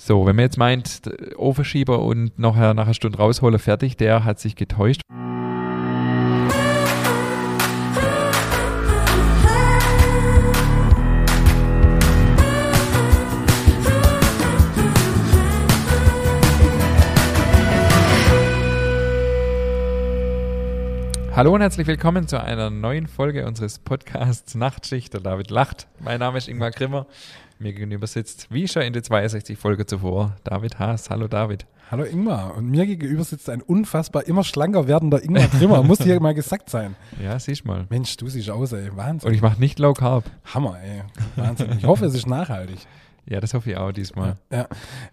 So, wenn man jetzt meint, Ofenschieber und nachher nach einer Stunde rausholen, fertig, der hat sich getäuscht. Hallo und herzlich willkommen zu einer neuen Folge unseres Podcasts Nachtschicht. Der David lacht. Mein Name ist Ingmar Grimmer. Mir gegenüber sitzt, wie schon in der 62 Folge zuvor, David Haas. Hallo David. Hallo Ingmar. Und mir gegenüber sitzt ein unfassbar immer schlanker werdender Ingmar Grimmer. Muss hier mal gesagt sein. Ja, siehst mal. Mensch, du siehst aus, ey. Wahnsinn. Und ich mache nicht Low Carb. Hammer, ey. Wahnsinn. Ich hoffe, es ist nachhaltig. Ja, das hoffe ich auch diesmal. Ja.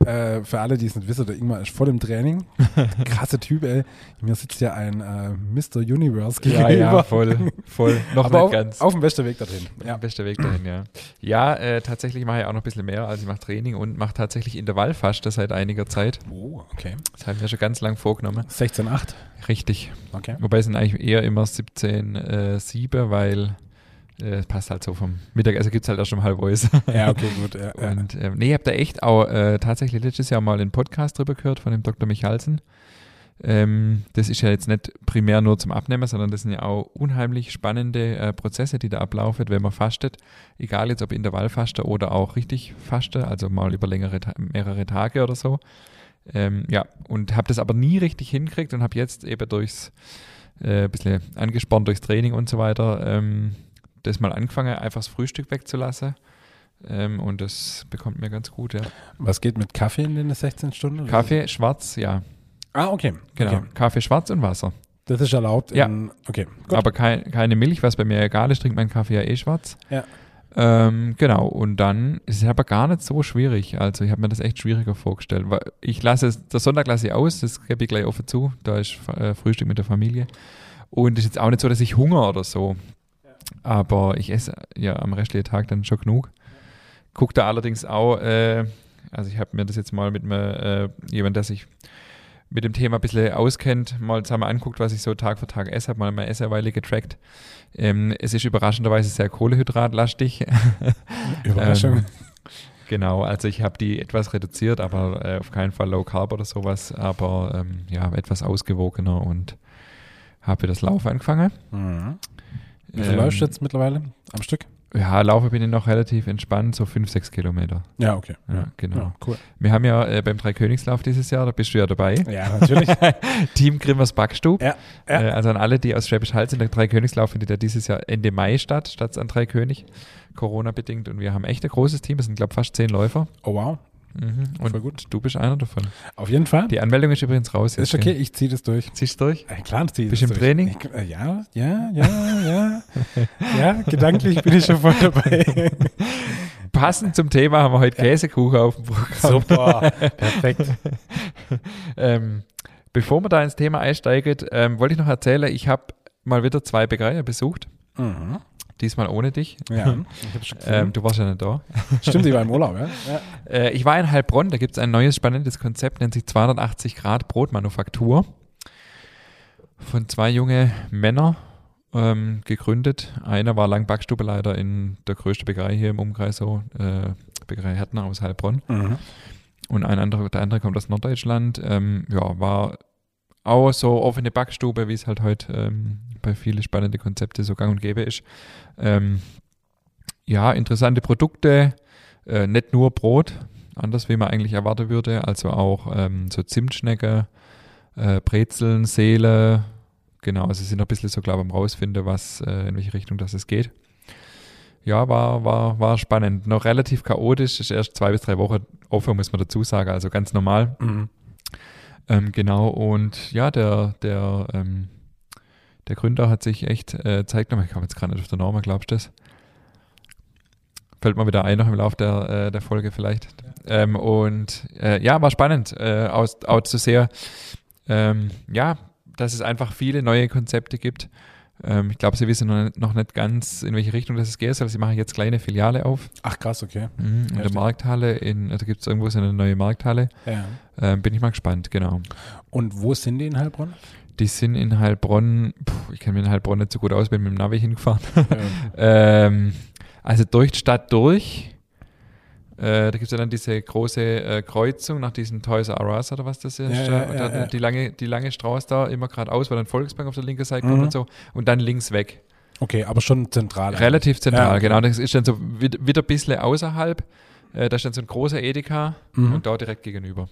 Äh, für alle, die es nicht wissen, der Ingmar ist voll im Training. Krasse Typ, ey. Mir sitzt ja ein äh, Mr. Universe gegenüber. Ja, ja, voll, voll. Noch Aber nicht auf, ganz. auf dem besten Weg dorthin. Ja. Bester Weg dahin, ja. Ja, äh, tatsächlich mache ich auch noch ein bisschen mehr. Also ich mache Training und mache tatsächlich Intervallfaste seit einiger Zeit. Oh, okay. Das habe ich mir schon ganz lang vorgenommen. 16,8. Richtig. Okay. Wobei es sind eigentlich eher immer 17,7, äh, 7, weil äh, passt halt so vom Mittagessen gibt es halt auch schon halb alles. Ja, okay, gut. Ja. Und ähm, nee, ich habe da echt auch äh, tatsächlich letztes Jahr mal einen Podcast drüber gehört von dem Dr. Michalsen. Ähm, das ist ja jetzt nicht primär nur zum Abnehmen, sondern das sind ja auch unheimlich spannende äh, Prozesse, die da ablaufen, wenn man fastet. Egal jetzt ob Intervallfaste oder auch richtig faste, also mal über längere, mehrere Tage oder so. Ähm, ja, und habe das aber nie richtig hingekriegt und habe jetzt eben durchs, äh, bisschen angespornt durchs Training und so weiter, ähm, das mal angefangen, einfach das Frühstück wegzulassen. Ähm, und das bekommt mir ganz gut, ja. Was geht mit Kaffee in den 16 Stunden? Kaffee schwarz, ja, Ah, okay. genau. Okay. Kaffee schwarz und Wasser. Das ist erlaubt. Ja. In, okay. Gut. Aber kein, keine Milch, was bei mir egal ist, trinkt mein Kaffee ja eh schwarz. Ja. Ähm, genau, und dann ist es aber gar nicht so schwierig. Also ich habe mir das echt schwieriger vorgestellt. Weil ich lasse es, der Sonntag lasse ich aus, das gebe ich gleich offen zu. Da ist äh, Frühstück mit der Familie. Und es ist jetzt auch nicht so, dass ich Hunger oder so. Aber ich esse ja am restlichen Tag dann schon genug. Guck da allerdings auch, äh, also ich habe mir das jetzt mal mit mir, äh, jemand, der sich mit dem Thema ein bisschen auskennt, mal zusammen anguckt, was ich so Tag für Tag esse, habe mal meine Esserweile getrackt. Ähm, es ist überraschenderweise sehr kohlehydratlastig. Überraschung. Ähm, genau, also ich habe die etwas reduziert, aber äh, auf keinen Fall Low Carb oder sowas, aber ähm, ja, etwas ausgewogener und habe das Laufen angefangen. Mhm. Wie viel Ähm, läufst du jetzt mittlerweile am Stück? Ja, Laufen bin ich noch relativ entspannt, so 5, 6 Kilometer. Ja, okay. Ja, genau. Ja, cool. Wir haben ja äh, beim Dreikönigslauf dieses Jahr, da bist du ja dabei. Ja, natürlich. Team Grimmers Backstub. ja, ja. Äh, also an alle, die aus Schwäbisch Hall sind, der Dreikönigslauf findet ja dieses Jahr Ende Mai statt, statt an Dreikönig, Corona-bedingt. Und wir haben echt ein großes Team, es sind, glaube ich, fast zehn Läufer. Oh, wow. Mhm. Und Voll gut. du bist einer davon. Auf jeden Fall. Die Anmeldung ist übrigens raus. ist okay, ich ziehe das durch. Ziehst du durch? Äh, klar, zieh Bist du im durch. Training? Ich, äh, ja, ja, ja, ja. ja, gedanklich bin ich schon voll dabei. Passend zum Thema haben wir heute Käsekuchen auf dem Programm. Super, perfekt. ähm, bevor wir da ins Thema einsteigen, ähm, wollte ich noch erzählen, ich habe mal wieder zwei Bäckereien besucht. Mhm. Diesmal ohne dich. Ja. Ähm, du warst ja nicht da. Stimmt, ich war im Urlaub, ja? ja. Äh, ich war in Heilbronn, da gibt es ein neues spannendes Konzept, nennt sich 280 Grad Brotmanufaktur. Von zwei junge Männer ähm, gegründet. Einer war lang Backstubeleiter in der größten Bäckerei hier im Umkreis, so äh, Bäckerei Härtner aus Heilbronn. Mhm. Und ein anderer, der andere kommt aus Norddeutschland. Ähm, ja, war auch so offene Backstube, wie es halt heute ähm, bei vielen spannenden Konzepte so gang und gäbe ist. Ähm, ja, interessante Produkte, äh, nicht nur Brot, anders wie man eigentlich erwarten würde, also auch ähm, so Zimtschnecke, äh, Brezeln, Seele, genau, also sie sind ein bisschen so klar beim Rausfinden, was, äh, in welche Richtung das es geht. Ja, war, war, war spannend. Noch relativ chaotisch, ist erst zwei bis drei Wochen offen, muss man dazu sagen, also ganz normal. Mhm. Ähm, genau, und ja, der, der, ähm, der Gründer hat sich echt äh, Zeit genommen. Ich komme jetzt gerade nicht auf der Norma, glaubst du das? Fällt mal wieder ein noch im Laufe der, äh, der Folge vielleicht. Ähm, und äh, ja, war spannend, äh, aus, auch zu sehr, ähm, ja, dass es einfach viele neue Konzepte gibt. Ähm, ich glaube, sie wissen noch nicht, noch nicht ganz, in welche Richtung das geht. Also sie machen jetzt kleine Filiale auf Ach, krass, okay. mhm, in Ja, der. Markthalle. In, da gibt es irgendwo so eine neue Markthalle. Ja. Ähm, bin ich mal gespannt, genau. Und wo sind die in Heilbronn? Die sind in Heilbronn, puh, ich kenne mich in Heilbronn nicht so gut aus, bin mit dem Navi hingefahren. Ähm, ähm, also durch die Stadt durch, Äh, da gibt es ja dann diese große äh, Kreuzung nach diesem Toys R Us oder was das ist. Ja, ja, und ja, dann ja. Die, lange, die lange Straße da immer geradeaus, weil dann Volksbank auf der linken Seite Mhm. kommt und so. Und dann links weg. Okay, aber schon zentral. Relativ zentral, Ja, okay. genau. Das ist dann so wieder, wieder ein bisschen außerhalb. Äh, da ist dann so ein großer Edeka Mhm. und da direkt gegenüber.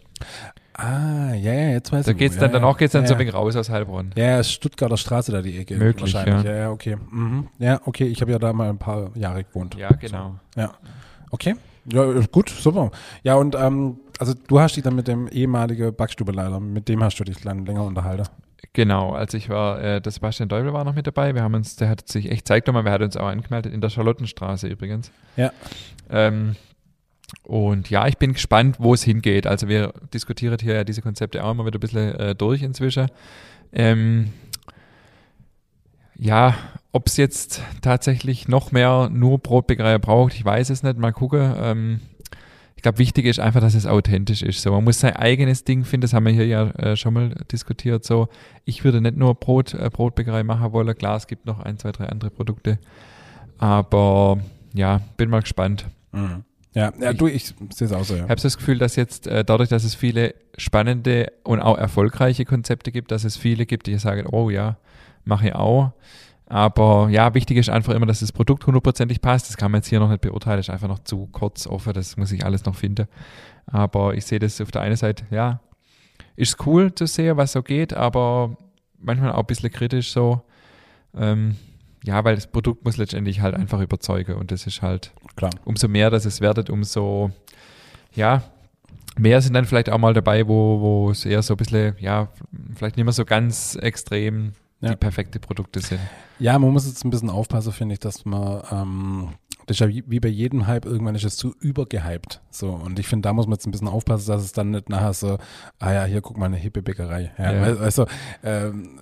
Ah, ja, ja, jetzt weiß Da ich. geht's dann, ja, danach geht's dann ja, so ein wenig raus aus Heilbronn. Ja, ja, Stuttgarter Straße da die Ecke. Möglich, wahrscheinlich. ja. Ja, okay. Mhm. Ja, okay, ich habe ja da mal ein paar Jahre gewohnt. Ja, genau. Ja. Okay. Ja, äh, gut, super. Ja, und ähm, also du hast dich dann mit dem ehemaligen Backstubeleiter, mit dem hast du dich dann länger unterhalten. Genau, also ich war, äh, der Sebastian Deubel war noch mit dabei. Wir haben uns, der hat sich echt Zeit genommen, wir hatten uns auch angemeldet in der Charlottenstraße übrigens. Ja. Ähm, und ja, ich bin gespannt, wo es hingeht. Also wir diskutieren hier ja diese Konzepte auch immer wieder ein bisschen äh, durch inzwischen. Ähm, ja, ob es jetzt tatsächlich noch mehr nur Brotbäckerei braucht, ich weiß es nicht. Mal gucken. Ähm, ich glaube, wichtig ist einfach, dass es authentisch ist. So, man muss sein eigenes Ding finden. Das haben wir hier ja äh, schon mal diskutiert. So, ich würde nicht nur Brot, äh, Brotbäckerei machen wollen. Klar, es gibt noch ein, zwei, drei andere Produkte. Aber ja, bin mal gespannt. Mhm. Ja, ja, Ich- du, ich sehe es auch so, ja. Ich habe so das Gefühl, dass jetzt äh, dadurch, dass es viele spannende und auch erfolgreiche Konzepte gibt, dass es viele gibt, die sagen, oh ja, mache ich auch. Aber ja, wichtig ist einfach immer, dass das Produkt hundertprozentig passt. Das kann man jetzt hier noch nicht beurteilen, das ist einfach noch zu kurz offen, das muss ich alles noch finden. Aber ich sehe das auf der einen Seite, ja, ist cool zu sehen, was so geht, aber manchmal auch ein bisschen kritisch so. Ähm, ja, weil das Produkt muss letztendlich halt einfach überzeugen und das ist halt Klar. umso mehr das es wertet, umso, ja, mehr sind dann vielleicht auch mal dabei, wo, wo es eher so ein bisschen, ja, vielleicht nicht mehr so ganz extrem Ja. die perfekte Produkte sind. Ja, man muss jetzt ein bisschen aufpassen, finde ich, dass man, ähm, das ist ja wie, bei jedem Hype, irgendwann ist es zu übergehypt. So, und ich finde, da muss man jetzt ein bisschen aufpassen, dass es dann nicht nachher so, ah ja, hier guck mal eine hippe Bäckerei. Ja, Ja. Du, ähm,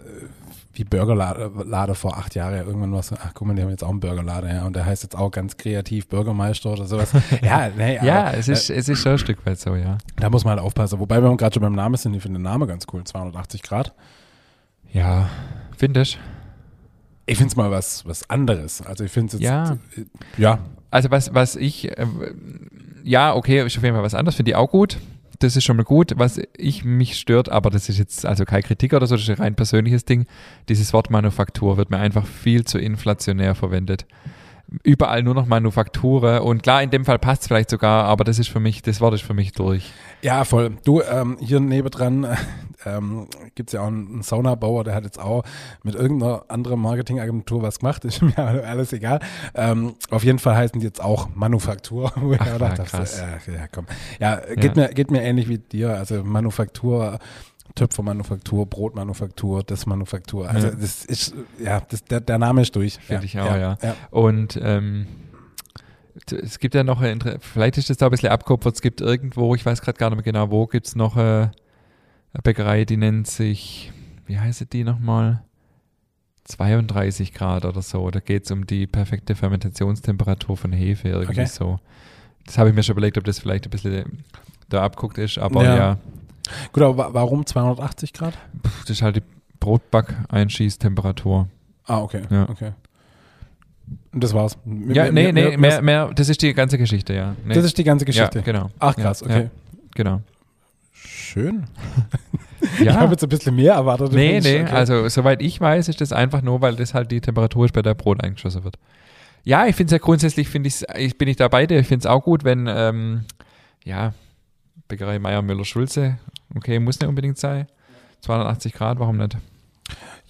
wie Burgerlade vor acht Jahren, ja, irgendwann war so, ach guck mal, die haben jetzt auch einen Burgerlade, ja, und der heißt jetzt auch ganz kreativ Bürgermeister oder sowas. ja, nee, ja, aber, es ist, es ist schon ein Stück weit so, ja. Da muss man halt aufpassen. Wobei wir gerade schon beim Namen sind, ich finde den Namen ganz cool, 280 Grad. Ja, findest Ich finde es mal was, was anderes. Also ich finde es jetzt, Ja. äh, ja, Also was, was ich, äh, ja, okay, ist auf jeden Fall was anderes, finde ich auch gut. Das ist schon mal gut. Was ich mich stört, aber das ist jetzt also keine Kritik oder so, das ist ein rein persönliches Ding. Dieses Wort Manufaktur wird mir einfach viel zu inflationär verwendet. Überall nur noch Manufaktur und klar, in dem Fall passt es vielleicht sogar, aber das ist für mich, das Wort ist für mich durch. Ja, voll. Du, ähm, hier nebendran äh, ähm, gibt es ja auch einen Saunabauer, der hat jetzt auch mit irgendeiner anderen Marketingagentur was gemacht, ist mir alles egal. Ähm, auf jeden Fall heißen die jetzt auch Manufaktur. Wo Ach, ja, so, krass. äh, ja, komm. Ja, geht, Ja. Mir, geht mir ähnlich wie dir. Also Manufaktur, Töpfermanufaktur, Brotmanufaktur, das Manufaktur. Also Ja. das ist, ja, das, der, der Name ist durch. Finde ja, ich auch, ja. ja. Und ähm, es gibt ja noch, vielleicht ist das da ein bisschen abgeopfert, es gibt irgendwo, ich weiß gerade gar nicht mehr genau wo, gibt es noch äh, eine Bäckerei, die nennt sich, wie heißt die nochmal? 32 Grad oder so. Da geht es um die perfekte Fermentationstemperatur von Hefe, irgendwie Okay. so. Das habe ich mir schon überlegt, ob das vielleicht ein bisschen da abguckt ist, aber Ja. Gut, aber wa- warum 280 Grad? pff, das ist halt die Brotback-Einschießtemperatur. Ah, okay. Ja. okay. Und das war's. M- Ja, nee, nee, mehr, mehr, das ist die ganze Geschichte, ja. Nee. Das ist die ganze Geschichte. Ja, genau. Ach krass, Ja, okay. Ja, genau. Schön. Ich Ja. habe jetzt ein bisschen mehr erwartet. nee, Mensch, nee, okay. also soweit ich weiß, ist das einfach nur, weil das halt die Temperatur ist, bei der Brot eingeschossen wird. Ja, ich finde es ja grundsätzlich, finde ich, ich bin ich da bei dir, ich finde es auch gut, wenn, ähm, ja, Bäckerei Meier Müller Schulze, okay, muss nicht unbedingt sein. 280 Grad, warum nicht?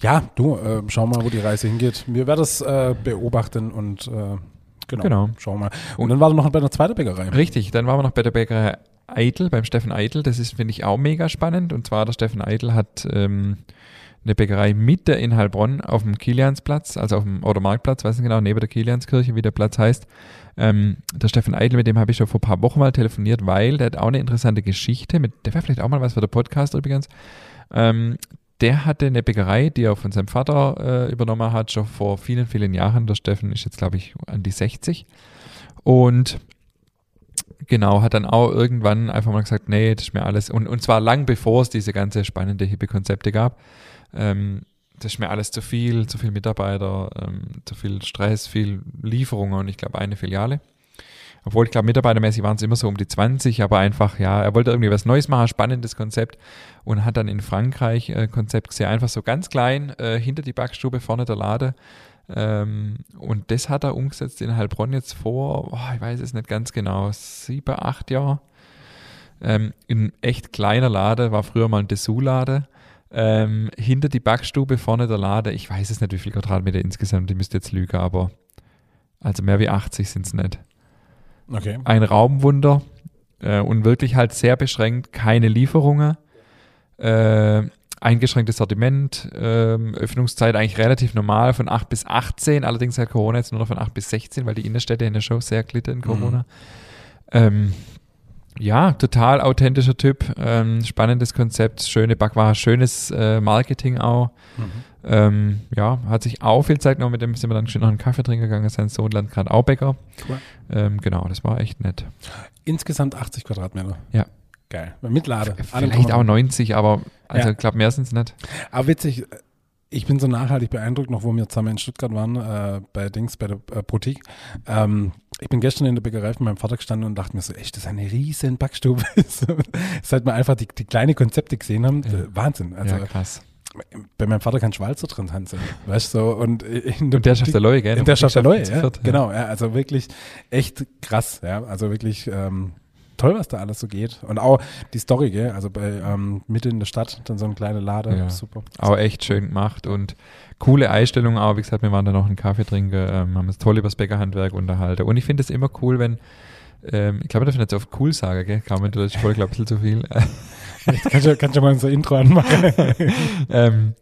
Ja, du, äh, schau mal, wo die Reise hingeht. Wir werden das äh, beobachten und äh, genau, Genau. schauen mal. Und dann war da noch bei einer zweiten Bäckerei. Richtig, dann waren wir noch bei der Bäckerei Eitel, beim Steffen Eitel. Das ist, finde ich, auch mega spannend. Und zwar, der Steffen Eitel hat ähm, eine Bäckerei Mitte in Heilbronn auf dem Kiliansplatz, also auf dem oder Marktplatz, weiß nicht genau, neben der Kilianskirche, wie der Platz heißt. Ähm, der Steffen Eitel, mit dem habe ich schon vor ein paar Wochen mal telefoniert, weil der hat auch eine interessante Geschichte. Mit, der wäre vielleicht auch mal was für den Podcast übrigens. Ähm, der hatte eine Bäckerei, die er von seinem Vater äh, übernommen hat, schon vor vielen, vielen Jahren. Der Steffen ist jetzt, glaube ich, an die 60. Und genau, hat dann auch irgendwann einfach mal gesagt, nee, das ist mir alles, und, und zwar lang bevor es diese ganze spannende hippe Konzepte gab, ähm, das ist mir alles zu viel, zu viel Mitarbeiter, ähm, zu viel Stress, viel Lieferungen und ich glaube eine Filiale. Obwohl ich glaube, mitarbeitermäßig waren es immer so um die 20, aber einfach, ja, er wollte irgendwie was Neues machen, spannendes Konzept und hat dann in Frankreich äh, Konzept gesehen, einfach so ganz klein, äh, hinter die Backstube, vorne der Lade. Ähm, und das hat er umgesetzt in Heilbronn jetzt vor, oh, ich weiß es nicht ganz genau, sieben, acht Jahre. Ähm, ein echt kleiner Lade, war früher mal ein Dessous-Lade. Ähm, hinter die Backstube, vorne der Lade, ich weiß es nicht, wie viel Quadratmeter insgesamt, ich müsste jetzt lügen, aber also mehr wie 80 sind es nicht. Okay. Ein Raumwunder äh, und wirklich halt sehr beschränkt, keine Lieferungen, äh, eingeschränktes Sortiment, äh, Öffnungszeit eigentlich relativ normal von 8 bis 18, allerdings hat Corona jetzt nur noch von 8 bis 16, weil die Innenstädte in der Show sehr glitten in Corona. Mhm. Ähm, ja, total authentischer Typ, ähm, spannendes Konzept, schöne Backware, schönes äh, Marketing auch. Mhm. Ähm, ja, hat sich auch viel Zeit genommen, mit dem sind wir dann schön noch einen Kaffee trinken gegangen, sein Sohn lernt gerade auch Bäcker. Cool. Ähm, genau, das war echt nett. Insgesamt 80 Quadratmeter. Ja. Geil. Mit Lade. Vielleicht auch 90, aber also ja. ich glaube, mehr sind es nicht. Aber witzig, ich bin so nachhaltig beeindruckt, noch wo wir zusammen in Stuttgart waren, äh, bei Dings, bei der äh, Boutique. Ähm, ich bin gestern in der Bäckerei von meinem Vater gestanden und dachte mir so, echt, das ist eine riesen Backstube. Seit wir einfach die, die kleine Konzepte gesehen haben, ja. Wahnsinn. Also, ja, krass. Bei meinem Vater kann Schwalzer drin tanzen, weißt du, so, und, in der, der schafft der Leue, gell? In der schafft der Leue, ja, genau, ja, also wirklich echt krass, ja, also wirklich, ähm, toll, was da alles so geht. Und auch die Story, gell? also bei ähm, Mitte in der Stadt, dann so eine kleine Lade, ja. super. Auch echt schön gemacht und coole Einstellung auch. Wie gesagt, wir waren da noch einen Kaffee trinken, ähm, haben uns toll über das Bäckerhandwerk unterhalten. Und ich finde es immer cool, wenn, ähm, ich glaube, ich darf nicht so oft cool sagen, gell? Kann man das voll, glaube ich, ein zu viel. kannst, du, kannst du mal unser Intro anmachen? ähm,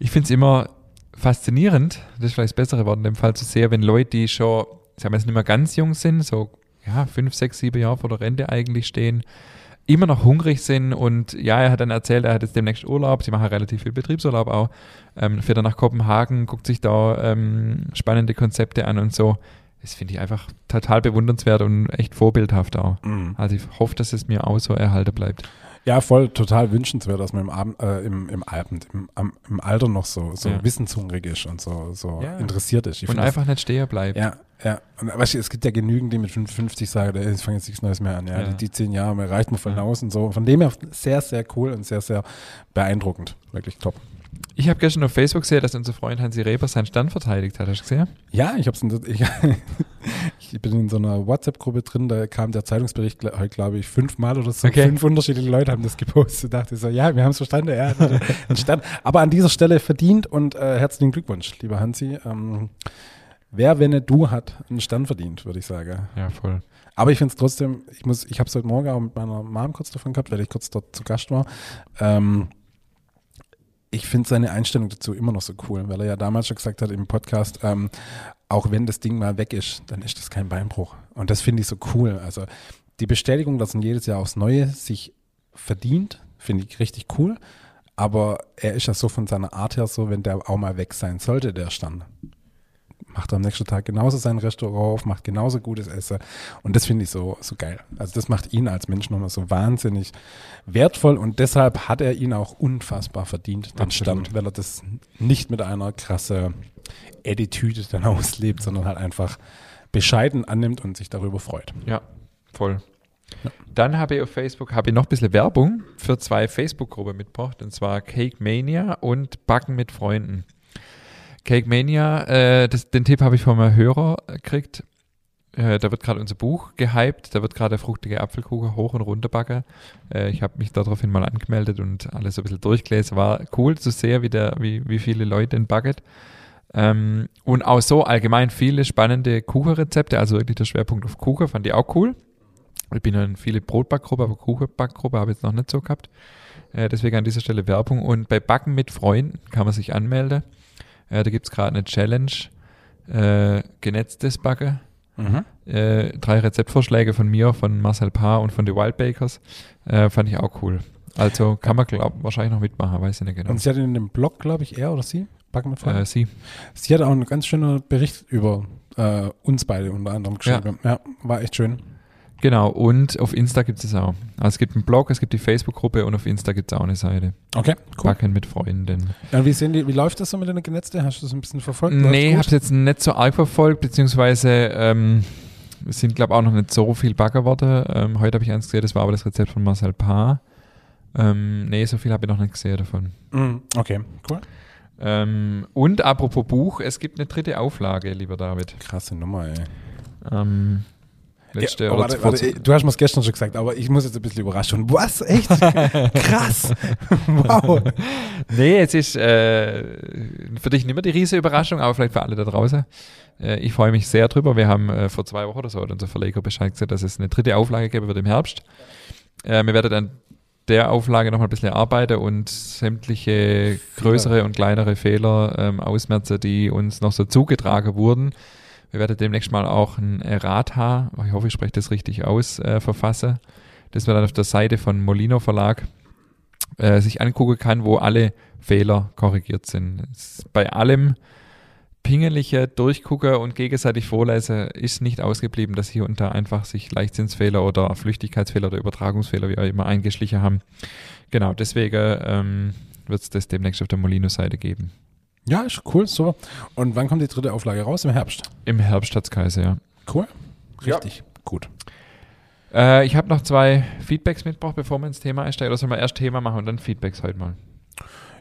ich finde es immer faszinierend, das ist vielleicht das bessere Wort in dem Fall zu sehen, wenn Leute, die schon, sagen wir jetzt nicht mehr ganz jung sind, so ja, fünf, sechs, sieben Jahre vor der Rente eigentlich stehen, immer noch hungrig sind und ja, er hat dann erzählt, er hat jetzt demnächst Urlaub, sie machen relativ viel Betriebsurlaub auch, ähm, fährt dann nach Kopenhagen, guckt sich da ähm, spannende Konzepte an und so. Das finde ich einfach total bewundernswert und echt vorbildhaft auch. Mhm. Also ich hoffe, dass es mir auch so erhalten bleibt. Ja, voll total wünschenswert, dass man im, Abend, äh, im, im, Abend, im, im, Alter noch so, so ja. wissenshungrig ist und so, so ja. interessiert ist. Ich und einfach das, nicht stehen bleibt. Ja, ja. Und weißt du, es gibt ja genügend, die mit 55 sagen, ich fange jetzt nichts Neues mehr an. Ja, ja. Die, die, zehn Jahre, mir reicht mir voll hinaus und so. Von dem her sehr, sehr cool und sehr, sehr beeindruckend. Wirklich top. Ich habe gestern auf Facebook gesehen, dass unser Freund Hansi Reber seinen Stand verteidigt hat. Hast du gesehen? Ja, ich, hab's in, ich, ich bin in so einer WhatsApp-Gruppe drin, da kam der Zeitungsbericht, halt, glaube ich, fünfmal oder so. Okay. Fünf unterschiedliche Leute haben das gepostet. Da dachte ich so, ja, wir haben es verstanden. Ja, Stand. Aber an dieser Stelle verdient und äh, herzlichen Glückwunsch, lieber Hansi. Ähm, wer, wenn nicht du, hat einen Stand verdient, würde ich sagen. Ja, voll. Aber ich finde es trotzdem, ich muss, ich habe es heute Morgen auch mit meiner Mom kurz davon gehabt, weil ich kurz dort zu Gast war. Ähm, ich finde seine Einstellung dazu immer noch so cool, weil er ja damals schon gesagt hat im Podcast, ähm, auch wenn das Ding mal weg ist, dann ist das kein Beinbruch. Und das finde ich so cool. Also die Bestätigung, dass er jedes Jahr aufs Neue sich verdient, finde ich richtig cool. Aber er ist ja so von seiner Art her so, wenn der auch mal weg sein sollte, der Stand, macht am nächsten Tag genauso sein Restaurant auf, macht genauso gutes Essen. Und das finde ich so, so geil. Also das macht ihn als Mensch nochmal so wahnsinnig wertvoll und deshalb hat er ihn auch unfassbar verdient, den Stand, weil er das nicht mit einer krasse Attitüde dann auslebt, sondern halt einfach bescheiden annimmt und sich darüber freut. Ja, voll. Ja. Dann habe ich auf Facebook habe ich noch ein bisschen Werbung für zwei Facebook-Gruppen mitgebracht, und zwar Cake Mania und Backen mit Freunden. Cake Mania, äh, das, den Tipp habe ich von einem Hörer gekriegt. Äh, da wird gerade unser Buch gehypt, da wird gerade der fruchtige Apfelkuchen hoch und runter backen. Äh, ich habe mich daraufhin mal angemeldet und alles so ein bisschen durchgelesen. War cool zu sehen, wie, der, wie, wie viele Leute den backen. Ähm, und auch so allgemein viele spannende Kuchenrezepte, also wirklich der Schwerpunkt auf Kuchen, fand ich auch cool. Ich bin in viele Brotbackgruppe, aber Kuchenbackgruppe habe ich jetzt noch nicht so gehabt. Äh, deswegen an dieser Stelle Werbung. Und bei Backen mit Freunden kann man sich anmelden. Äh, da gibt es gerade eine Challenge, äh, genetztes Backen. Mhm. Äh, drei Rezeptvorschläge von mir, von Marcel Paar und von The Wild Bakers. Äh, fand ich auch cool. Also kann man glaub, wahrscheinlich noch mitmachen, weiß ich nicht genau. Und sie hat in dem Blog, glaube ich, er oder sie? Backen mit Freunden? Äh, sie. Sie hat auch einen ganz schönen Bericht über äh, uns beide unter anderem geschrieben. Ja. ja, war echt schön. Genau, und auf Insta gibt es auch. Also es gibt einen Blog, es gibt die Facebook-Gruppe und auf Insta gibt es auch eine Seite. Okay, cool. Backen mit Freunden. Ja, wie, sehen die, wie läuft das so mit den Genetzte? Hast du das ein bisschen verfolgt? Läuft's nee, habe es jetzt nicht so arg verfolgt, beziehungsweise ähm, es sind, glaube ich, auch noch nicht so viel Baggerworte. Ähm, heute habe ich eins gesehen, das war aber das Rezept von Marcel Paar. Ähm, nee, so viel habe ich noch nicht gesehen davon. Mm, okay, cool. Ähm, und apropos Buch, es gibt eine dritte Auflage, lieber David. Krasse Nummer, ey. Ähm, letzte Ja, oder warte, warte, du hast mir gestern schon gesagt, aber ich muss jetzt ein bisschen überrascht werden. Was? Echt? Krass. wow. Nee, es ist äh, für dich nicht mehr die riesige Überraschung, aber vielleicht für alle da draußen. Äh, ich freue mich sehr drüber. Wir haben äh, vor zwei Wochen oder so hat unser Verleger Bescheid gesagt, dass es eine dritte Auflage geben wird im Herbst. Äh, wir werden dann der Auflage noch mal ein bisschen arbeiten und sämtliche größere und kleinere Fehler ähm, ausmerzen, die uns noch so zugetragen wurden. Wir werden demnächst mal auch ein Errata, ich hoffe, ich spreche das richtig aus, äh, verfassen. Das wir dann auf der Seite von Molino Verlag äh, sich angucken kann, wo alle Fehler korrigiert sind. Bei allem pingelige Durchgucken und gegenseitig Vorlesen ist nicht ausgeblieben, dass hier und da einfach sich Leichtsinnsfehler oder Flüchtigkeitsfehler oder Übertragungsfehler, wie auch immer, eingeschlichen haben. Genau, deswegen ähm, wird es das demnächst auf der Molino-Seite geben. Ja, ist cool, super. Und wann kommt die dritte Auflage raus? Im Herbst. Im Herbst hat's geheißen, ja. Cool. Richtig. Gut. Äh, ich habe noch zwei Feedbacks mitgebracht, bevor wir ins Thema einsteigen. Oder sollen wir erst Thema machen und dann Feedbacks heute mal?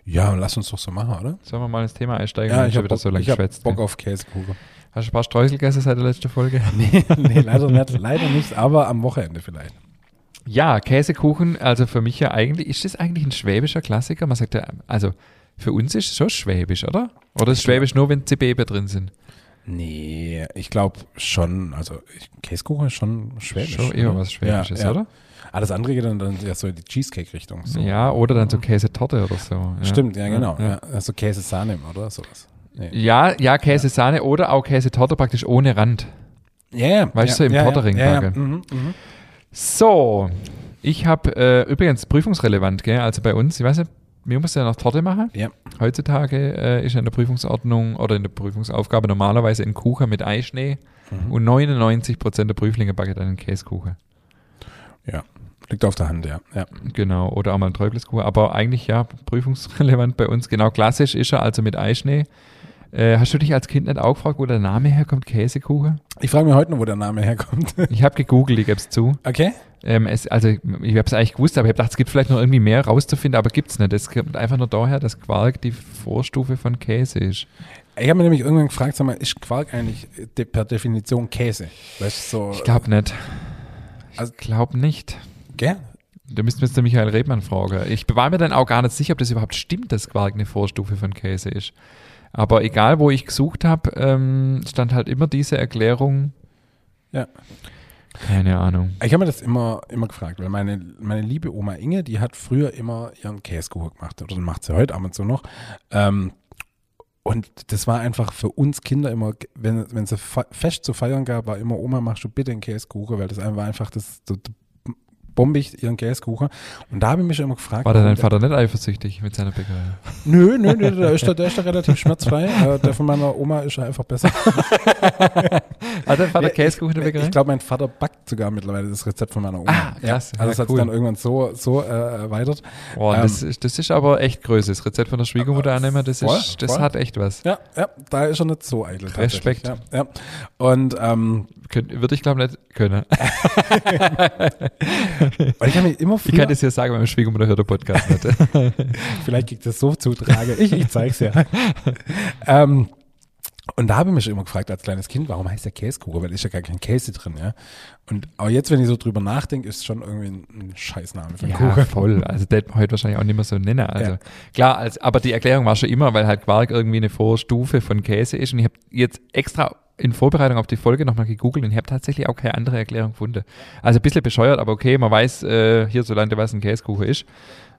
Ja, lass uns doch so machen, oder? Sollen wir mal ins Thema einsteigen? Ja, ich habe wieder Bock, so lange ich hab geschwätzt. Bock gell? auf Käsekuchen. Hast du ein paar Streusel gegessen seit der letzten Folge? nee, nee, leider nicht. Leider nicht, aber am Wochenende vielleicht. Ja, Käsekuchen, also für mich ja eigentlich, ist das eigentlich ein schwäbischer Klassiker? Man sagt ja, also für uns ist es schon schwäbisch, oder? Oder ist schwäbisch nur, wenn Zebebe drin sind? Nee, ich glaube schon, also Käsekuchen ist schon schwäbisch. Schon eher was Schwäbisches, ja, ja. oder? Alles andere geht dann, dann ja so in die Cheesecake-Richtung. So. Ja, oder dann so Käsetorte oder so. Ja. Stimmt, ja, genau. Ja. Also Käse-Sahne oder sowas. Nee. ja, ja Käsesahne oder auch Käsetorte praktisch ohne Rand. Ja, ja. Weißt du, im Pottering ja, ja, backen. mhm, mhm. So, ich habe äh, übrigens prüfungsrelevant, gell? Also bei uns, ich weiß nicht, wir müssen ja noch Torte machen. Ja. Heutzutage äh, ist in der Prüfungsordnung oder in der Prüfungsaufgabe normalerweise ein Kuchen mit Eischnee Mhm. und 99 Prozent der Prüflinge backen dann einen Käsekuchen. ja. Liegt auf der Hand, ja. ja. Genau, oder auch mal ein Träubleskuchen. Aber eigentlich ja, prüfungsrelevant bei uns. Genau, klassisch ist er, also mit Eischnee. Äh, hast du dich als Kind nicht auch gefragt, wo der Name herkommt, Käsekuchen? Ich frage mich heute noch, wo der Name herkommt. Ich habe gegoogelt, ich gebe es zu. okay. Ähm, es, also ich habe es eigentlich gewusst, aber ich habe gedacht, es gibt vielleicht noch irgendwie mehr rauszufinden, aber gibt es nicht. Es kommt einfach nur daher, dass Quark die Vorstufe von Käse ist. Ich habe mir nämlich irgendwann gefragt, sag mal, ist Quark eigentlich de per Definition Käse? Weißt so. Ich glaube nicht. Ich Also- glaube nicht. Gell? Da müssten wir jetzt den Michael Rebmann fragen. Ich war mir dann auch gar nicht sicher, ob das überhaupt stimmt, dass Quark eine Vorstufe von Käse ist. Aber egal, wo ich gesucht habe, ähm, stand halt immer diese Erklärung. Ja. Keine Ahnung. Ich habe mir das immer, immer gefragt, weil meine, meine liebe Oma Inge, die hat früher immer ihren Käsekuchen gemacht. Oder macht sie heute ab und zu noch. Ähm, und das war einfach für uns Kinder immer, wenn, wenn es fe- fest zu feiern gab, war immer, Oma, machst du bitte einen Käsekuchen, weil das war einfach das, so, bombig ihren Käsekuchen. Und da habe ich mich immer gefragt. War da dein Vater nicht eifersüchtig mit seiner Bäckerei? Nö, nö, nö, der ist da, der ist da relativ schmerzfrei. Äh, der von meiner Oma ist ja einfach besser. Hat dein Vater Ja, Käsekuchen in der Ich Bäckerei? glaube, mein Vater backt sogar mittlerweile das Rezept von meiner Oma. Ah, krass. Ja, also das Ja, hat cool. dann irgendwann so, so äh, erweitert. Boah, ähm, das, ist, das ist aber echt Größe. Das Rezept von der Schwiegermutter annehmen, das, voll, ist, das voll. hat echt was. Ja, ja, da ist er nicht so eitel. Respekt. Ja, ja. Und, ähm, Könnt- Würde ich glaube nicht können. und ich habe mir immer Ich früher, kann das ja sagen, weil meine Schwiegermutter hört der Podcast nicht. vielleicht kriegt das so zutrage. Ich, ich zeig's ja. ähm, und da habe ich mich immer gefragt als kleines Kind, warum heißt der Käsekuchen? Weil ist ja gar kein Käse drin, ja. Und aber jetzt, wenn ich so drüber nachdenke, ist es schon irgendwie ein, ein Scheißname für einen Ja, Kuchen. voll. Also das hätte man heute wahrscheinlich auch nicht mehr so nennen. Also Ja. klar, als, aber die Erklärung war schon immer, weil halt Quark irgendwie eine Vorstufe von Käse ist. Und ich habe jetzt extra in Vorbereitung auf die Folge nochmal gegoogelt und ich habe tatsächlich auch keine andere Erklärung gefunden. Also ein bisschen bescheuert, aber okay, man weiß äh, hierzulande, was ein Käsekuchen ist.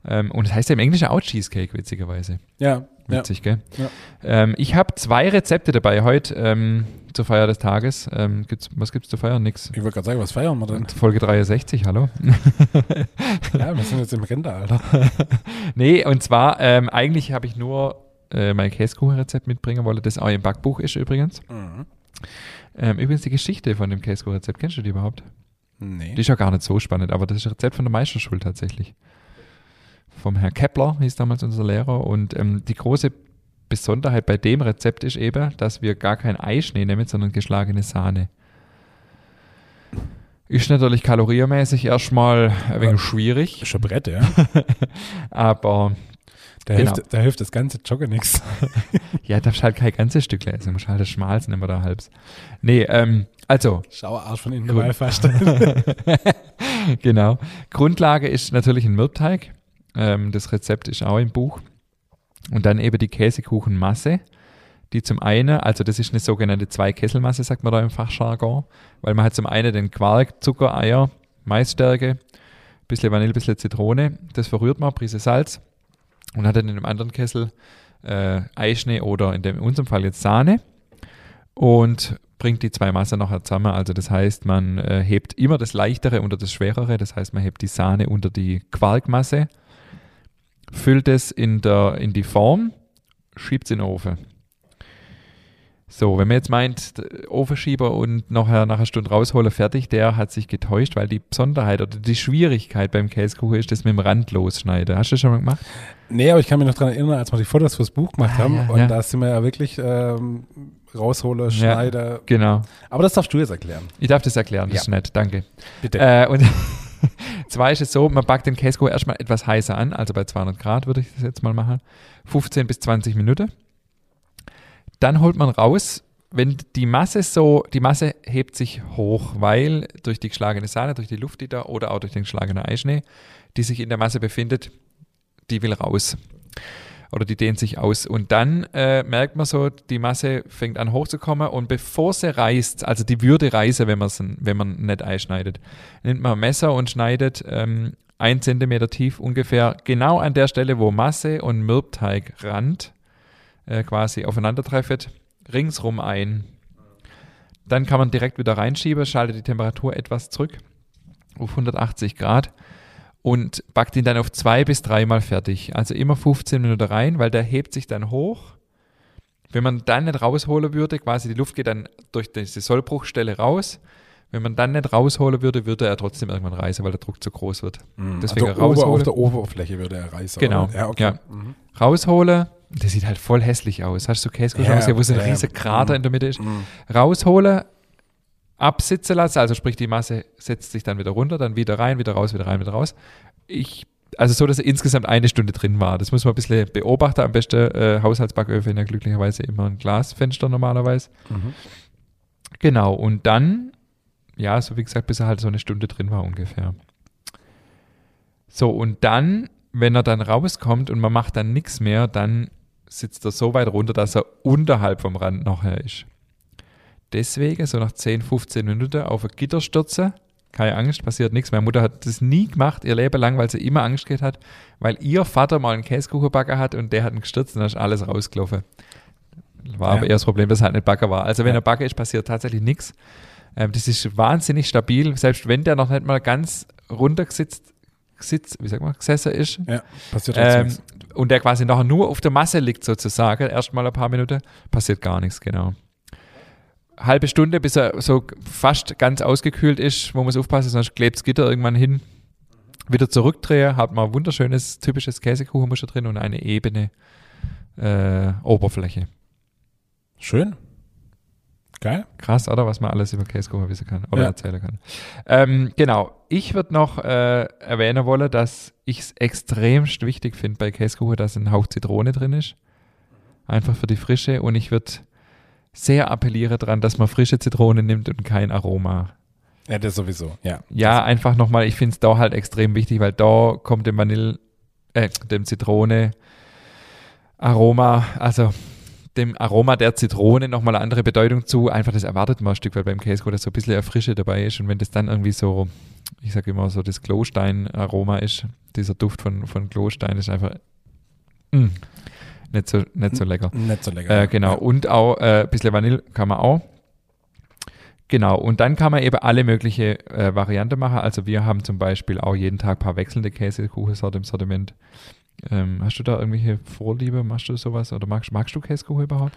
Ähm, und es heißt ja im Englischen auch Cheesecake, witzigerweise. Ja, ja. Witzig, gell? Ja. Ähm, ich habe zwei Rezepte dabei heute ähm, zur Feier des Tages. Ähm, gibt's, was gibt's zu feiern? Nix. Ich wollte gerade sagen, was feiern wir denn? Folge 63, hallo. Ja, wir sind jetzt im Rentealter. nee, und zwar, ähm, eigentlich habe ich nur äh, mein Käsekuchenrezept mitbringen wollen, das auch im Backbuch ist übrigens. Mhm. Ähm, übrigens die Geschichte von dem Käsekuchenrezept, kennst du die überhaupt? Nee. Die ist ja gar nicht so spannend, aber das ist ein Rezept von der Meisterschule tatsächlich. Vom Herrn Kepler hieß damals unser Lehrer und ähm, die große Besonderheit bei dem Rezept ist eben, dass wir gar kein Eischnee nehmen, sondern geschlagene Sahne. Ist natürlich kaloriermäßig erstmal ein wenig schwierig, Schon Brett, ja. aber Da, Genau. hilft, da hilft das ganze Joggen nichts. ja, darfst halt kein ganzes Stück lesen, musst halt das Schmalz nehmen oder halbs. Nee, ähm, also, Schauerarsch von innen mal fast. genau. Grundlage ist natürlich ein Mürbteig. Ähm, das Rezept ist auch im Buch. Und dann eben die Käsekuchenmasse, die zum einen, also das ist eine sogenannte Zweikesselmasse, sagt man da im Fachjargon, weil man hat zum einen den Quark, Zucker, Eier, Maisstärke, bisschen Vanille, bisschen Zitrone, das verrührt man, Prise Salz und hat dann in einem anderen Kessel äh, Eischnee oder in, dem, in unserem Fall jetzt Sahne und bringt die zwei Massen nachher zusammen. Also das heißt, man äh, hebt immer das Leichtere unter das Schwerere. Das heißt, man hebt die Sahne unter die Quarkmasse, füllt es in, der, in die Form, schiebt es in den Ofen. So, wenn man jetzt meint, Ofenschieber und nachher nach einer Stunde rausholen, fertig, der hat sich getäuscht, weil die Besonderheit oder die Schwierigkeit beim Käsekuchen ist das mit dem Rand losschneiden. Hast du das schon mal gemacht? nee, aber ich kann mich noch daran erinnern, als wir die Fotos fürs Buch gemacht Ah, haben. ja, und ja. da sind wir ja wirklich ähm, raushole, schneide. Genau. Aber das darfst du jetzt erklären. Ich darf das erklären, das Ja. ist nett, danke. Bitte. Äh, und zwar ist es so, man backt den Käsekuchen erstmal etwas heißer an, also bei 200 Grad würde ich das jetzt mal machen. 15 bis 20 Minuten. Dann holt man raus, wenn die Masse so, die Masse hebt sich hoch, weil durch die geschlagene Sahne, durch die Luft, die da oder auch durch den geschlagenen Eischnee, die sich in der Masse befindet, die will raus. Oder die dehnt sich aus. Und dann äh, merkt man so, die Masse fängt an hochzukommen und bevor sie reißt, also die würde reißen, wenn, wenn man nicht einschneidet, nimmt man ein Messer und schneidet ähm, ein Zentimeter tief ungefähr genau an der Stelle, wo Masse und Mürbteigrand äh, quasi aufeinandertreffen, ringsrum ein. Dann kann man direkt wieder reinschieben, schaltet die Temperatur etwas zurück auf 180 Grad und backt ihn dann auf zwei bis dreimal fertig. Also immer 15 Minuten rein, weil der hebt sich dann hoch. Wenn man dann nicht rausholen würde, quasi die Luft geht dann durch diese Sollbruchstelle raus. Wenn man dann nicht rausholen würde, würde er trotzdem irgendwann reißen, weil der Druck zu groß wird. Deswegen also ober, auf rausholen. der Oberfläche würde er reißen. Genau? Ja, okay. ja. Mhm. Raushole, das sieht halt voll hässlich aus. Hast du Käsekuchen Ja, wo so ein ja, riesiger Krater mhm. in der Mitte ist? Mhm. Raushole, absitzen lassen, also sprich die Masse setzt sich dann wieder runter, dann wieder rein, wieder raus, wieder rein, wieder raus. Ich, also so, dass er insgesamt eine Stunde drin war. Das muss man ein bisschen beobachten. Am besten äh, Haushaltsbacköfen ja glücklicherweise immer ein Glasfenster normalerweise. Mhm. Genau, und dann, ja, so wie gesagt, bis er halt so eine Stunde drin war ungefähr. So, und dann, wenn er dann rauskommt und man macht dann nichts mehr, dann sitzt er so weit runter, dass er unterhalb vom Rand nachher ist. Deswegen, so nach 10, 15 Minuten auf ein Gitter stürzen, keine Angst, passiert nichts. Meine Mutter hat das nie gemacht, ihr Leben lang, weil sie immer Angst gehabt hat, weil ihr Vater mal einen Käsekuchen backen hat und der hat ihn gestürzt und dann ist alles rausgelaufen. War Ja. aber eher das Problem, dass er halt nicht Backer war. Also wenn Ja. er Backe ist, passiert tatsächlich nichts. Ähm, das ist wahnsinnig stabil, selbst wenn der noch nicht mal ganz runtergesitzt, gesitzt, wie sagt man, gesessen ist. Ja, passiert trotzdem Ähm, nichts. und der quasi nachher nur auf der Masse liegt sozusagen, erstmal ein paar Minuten, passiert gar nichts, genau. Halbe Stunde, bis er so fast ganz ausgekühlt ist, wo man aufpassen, sonst klebt das Gitter irgendwann hin. Wieder zurückdrehen, hat man ein wunderschönes, typisches Käsekuchenmuster drin und eine ebene äh, Oberfläche. Schön. Geil. Krass, oder? Was man alles über Käsekuchen wissen kann oder Ja. erzählen kann. Ähm, genau. Ich würde noch äh, erwähnen wollen, dass ich es extremst wichtig finde bei Käsekuchen, dass ein Hauch Zitrone drin ist. Einfach für die Frische. Und ich würde sehr appellieren daran, dass man frische Zitrone nimmt und kein Aroma. Ja, das sowieso. Ja. Ja, einfach nochmal, ich finde es da halt extrem wichtig, weil da kommt dem Vanille, äh, dem Zitrone Aroma, also dem Aroma der Zitrone nochmal eine andere Bedeutung zu. Einfach das erwartet man ein Stück weit beim Käsekuchen, dass so ein bisschen eine Frische dabei ist. Und wenn das dann irgendwie so, ich sage immer so, das Klostein-Aroma ist, dieser Duft von, von Klostein ist einfach mm, nicht, so, nicht so lecker. Nicht so lecker. Äh, genau. Ja. Und auch äh, ein bisschen Vanille kann man auch. Genau. Und dann kann man eben alle mögliche äh, Varianten machen. Also wir haben zum Beispiel auch jeden Tag ein paar wechselnde Käsekuchensorten im Sortiment. Ähm, hast du da irgendwelche Vorliebe? Machst du sowas? Oder magst, magst du Käsekuchen überhaupt?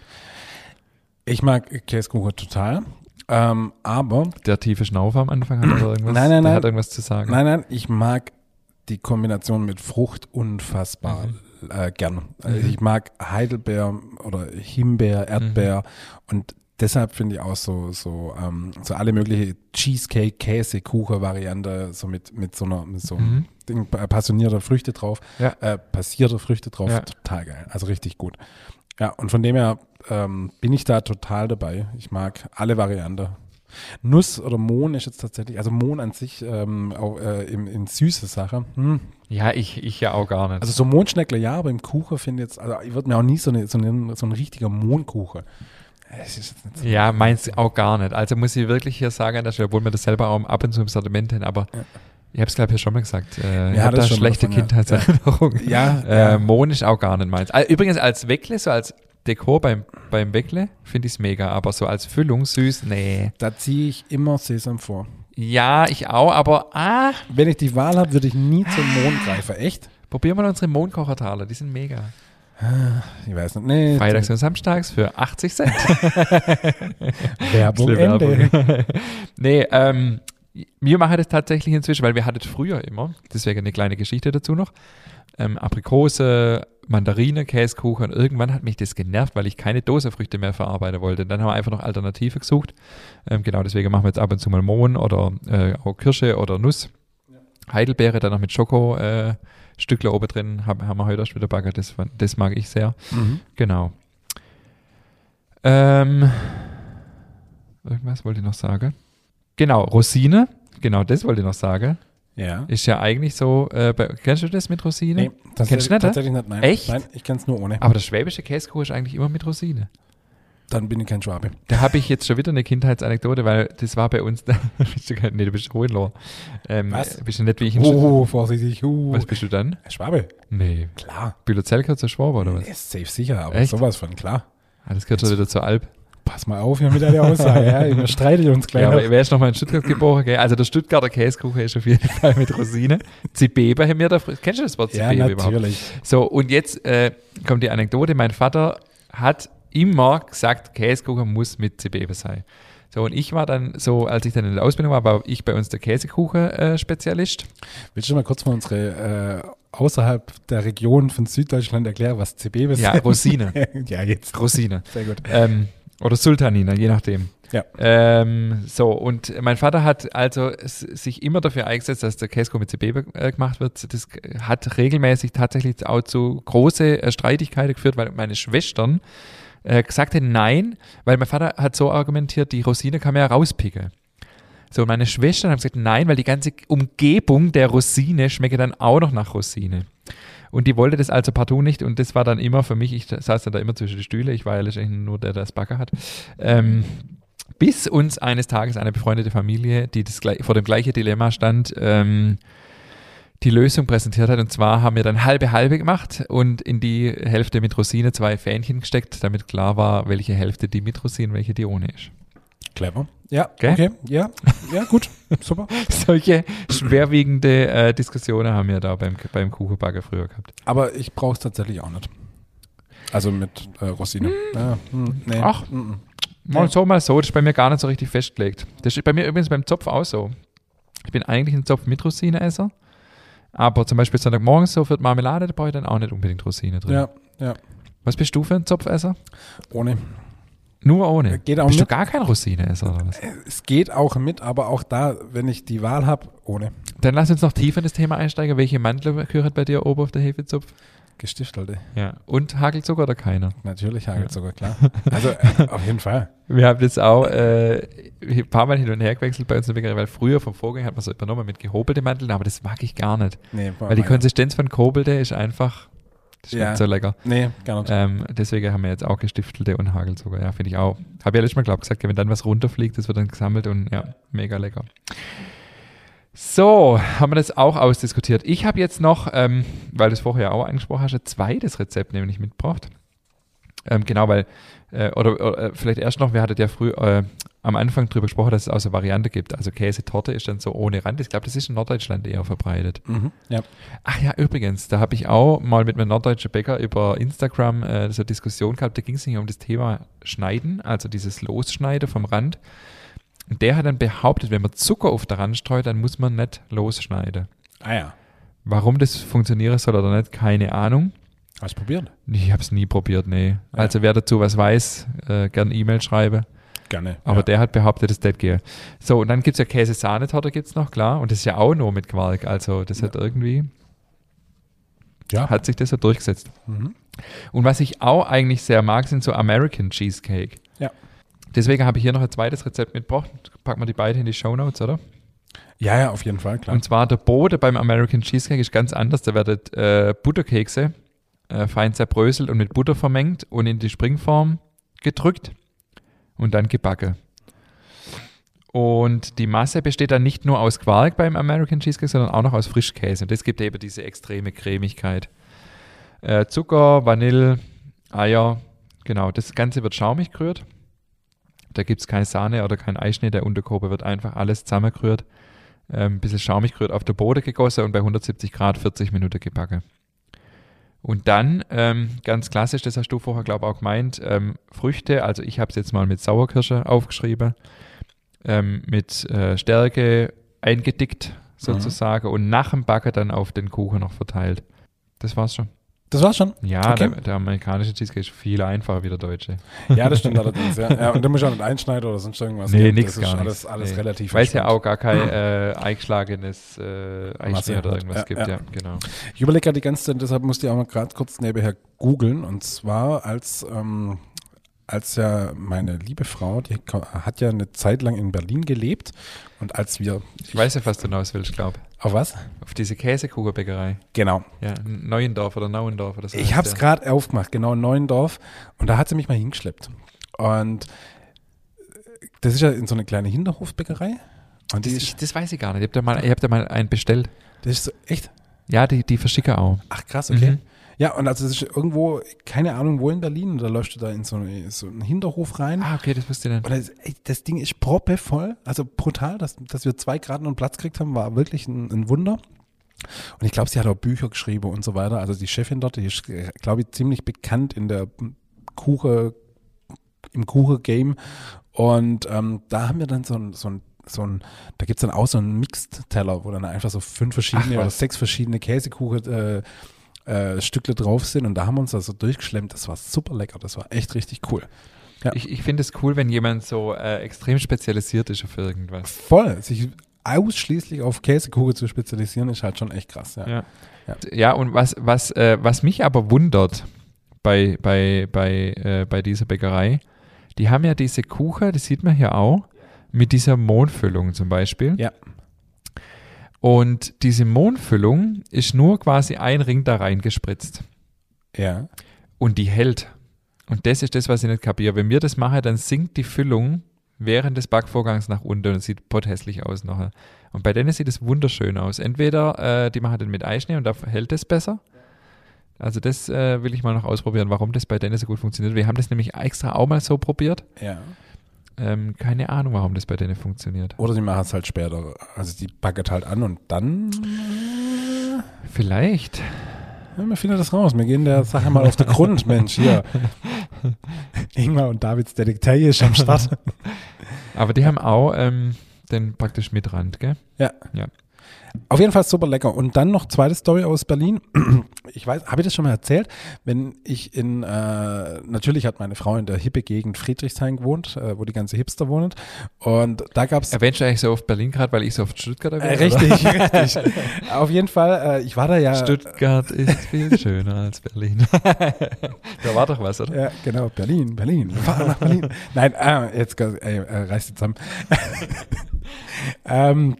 Ich mag Käsekuchen total. Ähm, aber, Der tiefe Schnaufer am Anfang hat oder irgendwas, Nein, nein, der nein. hat irgendwas zu sagen. nein, nein, ich mag die Kombination mit Frucht unfassbar äh, gern. Also Mhm. Ich mag Heidelbeer oder Himbeer, Erdbeer und deshalb finde ich auch so, so, ähm, so alle mögliche Cheesecake, Käse, Kuchen Variante, so mit, mit so einer, mit so einem Mhm. Ding, passionierter Früchte drauf, Ja. äh, passierte Früchte drauf, Ja. total geil. Also richtig gut. Ja, und von dem her ähm, bin ich da total dabei. Ich mag alle Varianten. Nuss oder Mohn ist jetzt tatsächlich, also Mohn an sich ähm, auch, äh, in, in süße Sache. Hm. Ja, ich, ich ja auch gar nicht. Also so Mohnschneckle ja, aber im Kuchen finde ich jetzt, also ich würde mir auch nie so, eine, so, eine, so ein richtiger Mohnkuchen. So. Ja, meins auch gar nicht. Also muss ich wirklich hier sagen, der Stelle, obwohl wir das selber auch ab und zu im Sortiment haben, aber ich habe es, glaube ich, schon mal gesagt. Äh, ich Ja, habe das da schlechte ja. Kindheitserinnerungen. Ja, Äh, ja. Mohn ist auch gar nicht meins. Äh, Übrigens als Weckle, so als Dekor beim, beim Weckle, finde ich es mega, aber so als Füllung süß, nee. Da ziehe ich immer Sesam vor. Ja, ich auch, aber ah, Wenn ich die Wahl habe, würde ich nie zum Mond greifen. Echt? probier mal unsere Mohnkochertaler, die sind mega. Ich weiß nicht. Nee, Freitags und samstags für 80 Cent. Werbung Ende. Werbung. nee, ähm, wir machen das tatsächlich inzwischen, weil wir hatten früher immer, deswegen eine kleine Geschichte dazu noch, ähm, Aprikose, Mandarine, Käsekuchen und irgendwann hat mich das genervt, weil ich keine Dosefrüchte mehr verarbeiten wollte. Dann haben wir einfach noch Alternative gesucht. Ähm, genau, deswegen machen wir jetzt ab und zu mal Mohn oder äh, auch Kirsche oder Nuss. Heidelbeere dann noch mit Schoko äh, Stückle oben drin, haben, haben wir heute erst wieder baggert, das, das mag ich sehr. Mhm. Genau. Ähm, irgendwas wollte ich noch sagen. Genau, Rosine. Genau, das wollte ich noch sagen. Ja. Ist ja eigentlich so, äh, bei, kennst du das mit Rosine? Nee, das Kennst du nicht, tatsächlich nicht. Nein. Echt? Nein, ich kenne es nur ohne. Aber der schwäbische Käsekuchen ist eigentlich immer mit Rosine. Dann bin ich kein Schwabe. Da habe ich jetzt schon wieder eine Kindheitsanekdote, weil das war bei uns, bist du, nee, du bist Hohenlohr. Ähm, Was? Bist du nicht wie ich in Oh, vorsichtig. Uh. Was bist du dann? Schwabe. Nee. Klar. Bühler-Zellker zur Schwabe oder was? Ist safe sicher, aber Echt? sowas von klar. Ah, das gehört schon wieder zur Alp. Pass mal auf hier mit der Aussage. ja, wir streiten uns gleich. Ja, aber wer ist nochmal in Stuttgart geboren? Gell? Also der Stuttgarter Käsekuchen ist auf jeden Fall mit Rosine. Zibebe haben wir da. Kennst du das Wort ja Zibebe überhaupt? natürlich. So, und jetzt äh, kommt die Anekdote. Mein Vater hat immer gesagt, Käsekuchen muss mit Zibebe sein. So, und ich war dann so, als ich dann in der Ausbildung war, war ich bei uns der Käsekuchen-Spezialist. Willst du mal kurz mal unsere äh, außerhalb der Region von Süddeutschland erklären, was CB ist? ja, Rosine. ja, jetzt. Rosine. Sehr gut. Ähm, oder Sultanina, je nachdem. Ja. Ähm, so, und mein Vater hat also sich immer dafür eingesetzt, dass der Käsekuchen mit CB äh, gemacht wird. Das hat regelmäßig tatsächlich auch zu große äh, Streitigkeiten geführt, weil meine Schwestern äh, gesagt haben, nein, weil mein Vater hat so argumentiert, die Rosine kann man ja rauspicken. So, meine Schwestern haben gesagt, nein, weil die ganze Umgebung der Rosine schmecke dann auch noch nach Rosine. Und die wollte das also partout nicht und das war dann immer für mich, ich saß dann da immer zwischen die Stühle, ich war ja letztendlich nur der, der das Backer hat. Ähm, bis uns eines Tages eine befreundete Familie, die das vor dem gleichen Dilemma stand, ähm, die Lösung präsentiert hat. Und zwar haben wir dann halbe halbe gemacht und in die Hälfte mit Rosine zwei Fähnchen gesteckt, damit klar war, welche Hälfte die mit Rosinen, welche die ohne ist. Clever. Ja, Gell? okay. Ja, ja, gut. Super. Solche schwerwiegende äh, Diskussionen haben wir da beim, beim Kuchenbacken früher gehabt. Aber ich brauche es tatsächlich auch nicht. Also mit äh, Rosine. Ja, hm, nee. Ach. Mm. Mal so, mal so, das ist bei mir gar nicht so richtig festgelegt. Das ist bei mir übrigens beim Zopf auch so. Ich bin eigentlich ein Zopf mit Rosinenesser, aber zum Beispiel Sonntagmorgens so für Marmelade, da brauche ich dann auch nicht unbedingt Rosine drin. Ja, ja. Was bist du für ein Zopfesser? Ohne. Nur ohne. Geht auch bist du mit. gar kein Rosineesser oder was? Es geht auch mit, aber auch da, wenn ich die Wahl habe, ohne. Dann lass uns noch tiefer in das Thema einsteigen. Welche Mandel gehört bei dir oben auf der Hefezopf? Gestiftelte. Ja. Und Hagelzucker oder keiner? Natürlich hagelt sogar, klar. Also äh, auf jeden Fall. Wir haben das auch äh, ein paar Mal hin und her gewechselt bei uns in der Bäckerei, weil früher vom Vorgänger hat man so übernommen mit gehobelten Mandeln, aber das mag ich gar nicht. Nee, Weil die Konsistenz von Kobelte ist einfach, das schmeckt Ja. so lecker. Nee, gar nicht. Ähm, deswegen haben wir jetzt auch gestiftelte und Hagelzucker. Ja, finde ich auch. Habe ja letztes Mal, glaube ich, gesagt, wenn dann was runterfliegt, das wird dann gesammelt und ja, mega lecker. So, haben wir das auch ausdiskutiert. Ich habe jetzt noch, ähm, weil du es vorher auch angesprochen hast, ein zweites Rezept nämlich mitgebracht. Ähm, genau, weil, äh, oder, oder äh, vielleicht erst noch, wir hatten ja früh äh, am Anfang drüber gesprochen, dass es auch so eine Variante gibt. Also Käsetorte ist dann so ohne Rand. Ich glaube, das ist in Norddeutschland eher verbreitet. Mhm. Ja. Ach ja, übrigens, da habe ich auch mal mit einem norddeutschen Bäcker über Instagram äh, so eine Diskussion gehabt. Da ging es nicht um das Thema Schneiden, also dieses Losschneiden vom Rand. Und der hat dann behauptet, wenn man Zucker auf der Rand streut, dann muss man nicht losschneiden. Ah ja. Warum das funktionieren soll oder nicht, keine Ahnung. Hast du probiert? Ich habe es nie probiert, nee. Also wer dazu was weiß, äh, gern E-Mail schreibe. gerne. Aber ja. der hat behauptet, das das gehe. So, und dann gibt es ja Käse-Sahnetorte, gibt es noch, klar. Und das ist ja auch nur mit Quark. Also, das hat irgendwie, ja. hat sich das so durchgesetzt. Mhm. Und was ich auch eigentlich sehr mag, sind so American Cheesecake. Ja. Deswegen habe ich hier noch ein zweites Rezept mitgebracht. Packen wir die beiden in die Show Notes, oder? ja, ja, auf jeden Fall, klar. Und zwar der Boden beim American Cheesecake ist ganz anders. Da werden äh, Butterkekse äh, fein zerbröselt und mit Butter vermengt und in die Springform gedrückt und dann gebacken. Und die Masse besteht dann nicht nur aus Quark beim American Cheesecake, sondern auch noch aus Frischkäse. Und das gibt eben diese extreme Cremigkeit. Äh, Zucker, Vanille, Eier, genau. Das Ganze wird schaumig gerührt. Da gibt es keine Sahne oder kein Eischnee. Der Unterkobe wird einfach alles zusammengerührt. Ähm, ein bisschen schaumig gerührt auf der Boden gegossen und bei 170 Grad 40 Minuten gebacken. Und dann, ähm, ganz klassisch, das hast du vorher, glaube ich, auch gemeint, ähm, Früchte, also ich habe es jetzt mal mit Sauerkirsche aufgeschrieben, ähm, mit äh, Stärke eingedickt sozusagen und nach dem Backen dann auf den Kuchen noch verteilt. Das war's schon. Das war's schon? Ja, Okay. der, der amerikanische Cheesecake ist viel einfacher wie der deutsche. Ja, das stimmt allerdings. Ja. ja, und da muss ich auch nicht einschneiden oder sonst irgendwas. Nee, ist gar alles, nichts. alles Nee. relativ Weil es ja auch gar kein äh, eingeschlagenes äh, Masse oder irgendwas Ja, gibt. ja. Ja, genau. Ich überlege gerade die ganze Zeit, deshalb musste ich auch mal gerade kurz nebenher googeln. Und zwar, als, ähm, als ja meine liebe Frau, die hat ja eine Zeit lang in Berlin gelebt. Und als wir. Ich weiß ja, was du hinaus willst, glaube Auf was? Auf diese Käsekuchenbäckerei. Genau. Ja, Neuendorf oder Nauendorf oder so. Ich habe es der. gerade aufgemacht, genau in Neuendorf. Und da hat sie mich mal hingeschleppt. Und das ist ja in so eine kleine Hinterhofbäckerei. Und Das, ich, das weiß ich gar nicht. Ich habe da, mal- ich hab da mal einen bestellt. das ist so echt. Ja, die, die verschicke auch. Ach krass, okay. Mhm. Ja, und also das ist irgendwo, keine Ahnung wo in Berlin, und da läufst du da in so, eine, so einen Hinterhof rein. Ah, okay, das wusste ich Und dann. das, ey, das Ding ist proppevoll, also brutal, dass, dass wir zwei Grad und Platz gekriegt haben, war wirklich ein, ein Wunder. Und ich glaube, sie hat auch Bücher geschrieben und so weiter. Also die Chefin dort, die ist, glaube ich, ziemlich bekannt in der Kuche, im Kuche-Game. Und ähm, da haben wir dann so ein, so ein, so ein da gibt's dann auch so einen Mixed-Teller, wo dann einfach so fünf verschiedene Ach, oder sechs verschiedene Käsekuchen äh, äh, Stückle drauf sind. Und da haben wir uns da so durchgeschlemmt. Das war super lecker. Das war echt richtig cool. Ja. Ich, ich finde es cool, wenn jemand so äh, extrem spezialisiert ist auf irgendwas. Voll. Sich ausschließlich auf Käsekuchen zu spezialisieren, ist halt schon echt krass. Ja. Ja, Ja. ja und was, was, äh, was mich aber wundert bei, bei, bei, äh, bei dieser Bäckerei, die haben ja diese Kuchen, das sieht man hier auch, mit dieser Mondfüllung zum Beispiel. Ja. Und diese Mondfüllung ist nur quasi ein Ring da reingespritzt. ja. Und die hält. Und das ist das, was ich nicht kapiere. Wenn wir das machen, dann sinkt die Füllung während des Backvorgangs nach unten und sieht potthässlich aus nachher. Und bei denen sieht es wunderschön aus. Entweder äh, die machen den mit Eischnee und da hält es besser. Also das äh, will ich mal noch ausprobieren, warum das bei denen so gut funktioniert. Wir haben das nämlich extra auch mal so probiert. Ja. Ähm, keine Ahnung, warum das bei denen funktioniert. Oder die machen es halt später. Also die packet halt an und dann. Vielleicht. Ja, wir finden das raus. Wir gehen der Sache mal auf den Grund, Mensch. Hier. Ingmar und Davids Detektei ist am Start. Aber die haben auch ähm, den praktisch mit Rand, gell? Ja. Ja. Auf jeden Fall super lecker. Und dann noch zweite Story aus Berlin. Ich weiß, habe ich das schon mal erzählt? Wenn ich in, äh, natürlich hat meine Frau in der hippe Gegend Friedrichshain gewohnt, äh, wo die ganze Hipster wohnt. Und da gab es Erwähnst du eigentlich so oft Berlin gerade, weil ich so oft Stuttgart Äh, erwähne? richtig, richtig. Auf jeden Fall, äh, ich war da ja. Stuttgart ist viel schöner als Berlin. da war doch was, oder? Ja, genau, Berlin, Berlin. Wir fahren nach Berlin. Nein, äh, jetzt ey, äh, reißt du zusammen. ähm,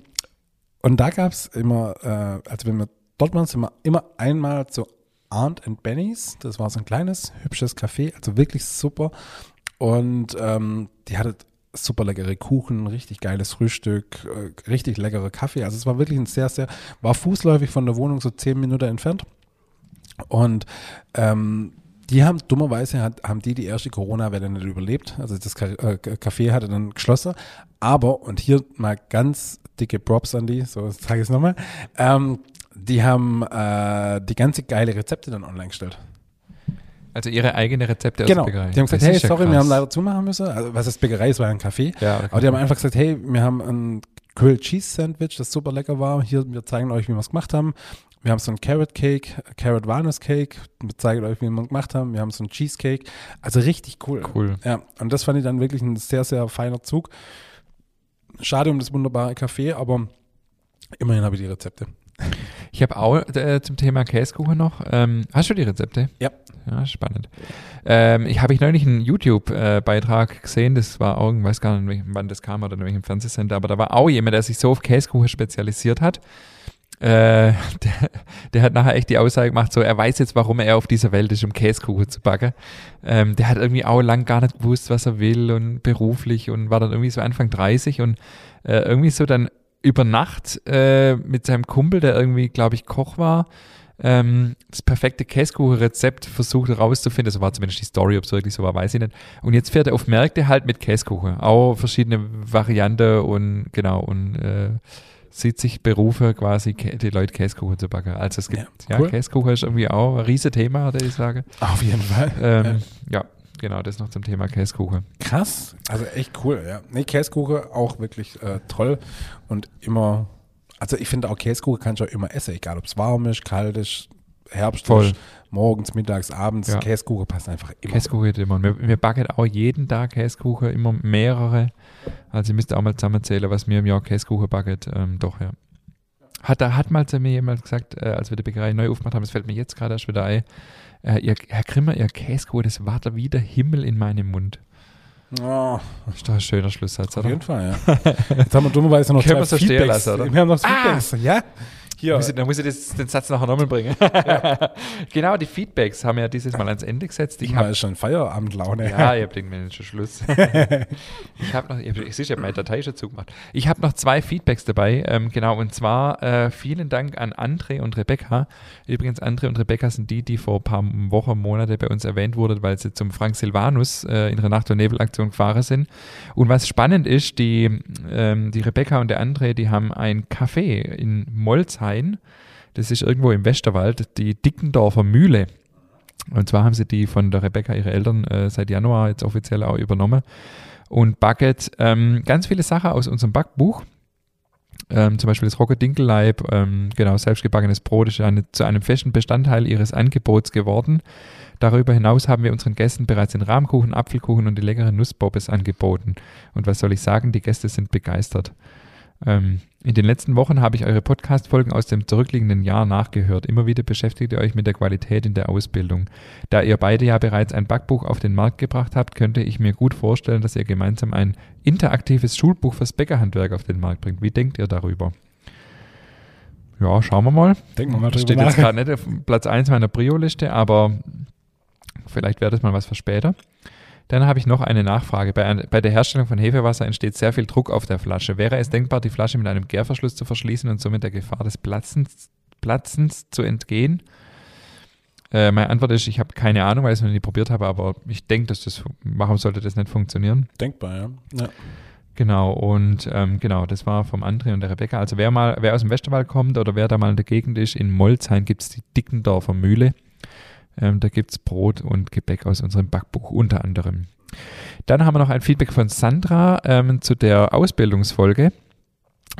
und da gab es immer, äh, also wenn wir dort waren, sind wir immer einmal zu Aunt and Benny's. Das war so ein kleines, hübsches Café, also wirklich super. Und ähm, die hatte super leckere Kuchen, richtig geiles Frühstück, äh, richtig leckere Kaffee. Also es war wirklich ein sehr, sehr, war fußläufig von der Wohnung so zehn Minuten entfernt. Und ähm, die haben dummerweise hat, haben die die erste Corona-Welle nicht überlebt. Also das äh, Café hatte dann geschlossen. Aber, und hier mal ganz dicke Props an die, so sage ich es nochmal, ähm, die haben äh, die ganze geile Rezepte dann online gestellt. Also ihre eigene Rezepte genau. aus der Bäckerei. Die haben gesagt, Das hey, ist ja sorry, wir haben leider zumachen müssen. Also, was ist Bäckerei? Es war ein Café. Ja, Aber die haben einfach gesagt, hey, wir haben ein Grilled Cheese Sandwich, das super lecker war. Hier, wir zeigen euch, wie wir es gemacht haben. wir haben so ein Carrot Cake, Carrot Walnuss Cake. Wir zeigen euch, wie wir gemacht haben. Wir haben so ein Cheesecake. Also richtig cool. Cool. Ja, und das fand ich dann wirklich ein sehr, sehr feiner Zug. Schade um das wunderbare Kaffee, aber immerhin habe ich die Rezepte. Ich habe auch äh, zum Thema Käsekuchen noch. Ähm, hast du die Rezepte? Ja. Ja, spannend. Ähm, ich habe ich neulich einen YouTube-Beitrag gesehen, das war auch, ich weiß gar nicht, wann das kam oder in welchem Fernsehsender, aber da war auch jemand, der sich so auf Käsekuchen spezialisiert hat. Äh, der, der hat nachher echt die Aussage gemacht, so er weiß jetzt, warum er auf dieser Welt ist, um Käsekuchen zu backen. Ähm, der hat irgendwie auch lang gar nicht gewusst, was er will und beruflich und war dann irgendwie so Anfang 30 und äh, irgendwie so dann über Nacht äh, mit seinem Kumpel, der irgendwie, glaube ich, Koch war, ähm, das perfekte Käsekuchenrezept versucht herauszufinden. Das war zumindest die Story, ob es wirklich so war, weiß ich nicht. Und jetzt fährt er auf Märkte halt mit Käsekuchen. Auch verschiedene Varianten und genau und äh, sieht sich Berufe quasi, die Leute Käsekuchen zu backen. Also es gibt, Ja, ja, cool. Käsekuchen ist irgendwie auch ein riesen Thema, würde ich sagen. Auf jeden Fall. Ähm, ja, genau, das noch zum Thema Käsekuchen. Krass, also echt cool, ja. Nee, Käsekuchen auch wirklich äh, toll und immer, also ich finde auch Käsekuchen kannst du auch immer essen, egal ob es warm ist, kalt ist, Herbst Voll. ist, morgens, mittags, abends, Ja. Käsekuchen passt einfach immer. Käsekuchen geht immer. Wir, wir backen auch jeden Tag Käsekuchen, immer mehrere. Also ihr müsst auch mal zusammenzählen, was wir im Jahr Käsekuchen backen. Ähm, doch, ja. Hat, da hat mal zu mir jemand gesagt, äh, als wir die Bäckerei neu aufgemacht haben, es fällt mir jetzt gerade erst wieder ein, äh, ihr, Herr Grimmer, Ihr Käsekuchen, das war da wie der Himmel in meinem Mund. Oh, Das ist doch ein schöner Schlusssatz, auf oder? jeden Fall, ja. Jetzt haben wir dummerweise noch Können zwei Feedbacks. lassen, oder? Wir haben noch Ah! Feedbacks, ja. Hier, Muss ich, dann muss ich das, den Satz nachher nochmal bringen. genau, die Feedbacks haben wir ja dieses Mal ans Ende gesetzt. Ich ich habe schon Feierabendlaune. Ja, ihr habt irgendwann schon Schluss. ich habe noch, ich, ich, ich habe meine Datei schon zugemacht. Ich habe noch zwei Feedbacks dabei, ähm, genau, und zwar äh, vielen Dank an André und Rebecca. Übrigens, André und Rebecca sind die, die vor ein paar Wochen, Monate bei uns erwähnt wurden, weil sie zum Frank Silvanus äh, in der Nacht- und Nebelaktion gefahren sind. Und was spannend ist, die, ähm, die Rebecca und der André, die haben ein Café in Molzhain. Das ist irgendwo im Westerwald, die Dickendorfer Mühle. Und zwar haben sie die von der Rebecca, ihre Eltern, äh, seit Januar jetzt offiziell auch übernommen. Und backet ähm, ganz viele Sachen aus unserem Backbuch. Ähm, zum Beispiel das Rocke-Dinkelleib, ähm, genau, selbstgebackenes Brot ist eine, zu einem festen Bestandteil ihres Angebots geworden. Darüber hinaus haben wir unseren Gästen bereits den Rahmkuchen, Apfelkuchen und die leckeren Nussbobbes angeboten. Und was soll ich sagen, die Gäste sind begeistert. Ähm, in den letzten Wochen habe ich eure Podcast-Folgen aus dem zurückliegenden Jahr nachgehört. Immer wieder beschäftigt ihr euch mit der Qualität in der Ausbildung. Da ihr beide ja bereits ein Backbuch auf den Markt gebracht habt, könnte ich mir gut vorstellen, dass ihr gemeinsam ein interaktives Schulbuch fürs Bäckerhandwerk auf den Markt bringt. Wie denkt ihr darüber? Ja, schauen wir mal. Denken wir mal drüber steht jetzt gerade nicht auf Platz 1 meiner Prio-Liste, aber vielleicht wäre das mal was für später. Dann habe ich noch eine Nachfrage. Bei, bei der Herstellung von Hefewasser entsteht sehr viel Druck auf der Flasche. Wäre es denkbar, die Flasche mit einem Gärverschluss zu verschließen und somit der Gefahr des Platzens, Platzens zu entgehen? Äh, meine Antwort ist, ich habe keine Ahnung, weil ich es noch nie probiert habe, aber ich denke, dass das, warum sollte das nicht funktionieren? Denkbar, ja. ja. Genau, und ähm, genau, das war vom André und der Rebecca. Also wer mal, wer aus dem Westerwald kommt oder wer da mal in der Gegend ist, in Molzheim gibt es die Dickendorfer Mühle. Ähm, da gibt es Brot und Gebäck aus unserem Backbuch unter anderem. Dann haben wir noch ein Feedback von Sandra ähm, zu der Ausbildungsfolge.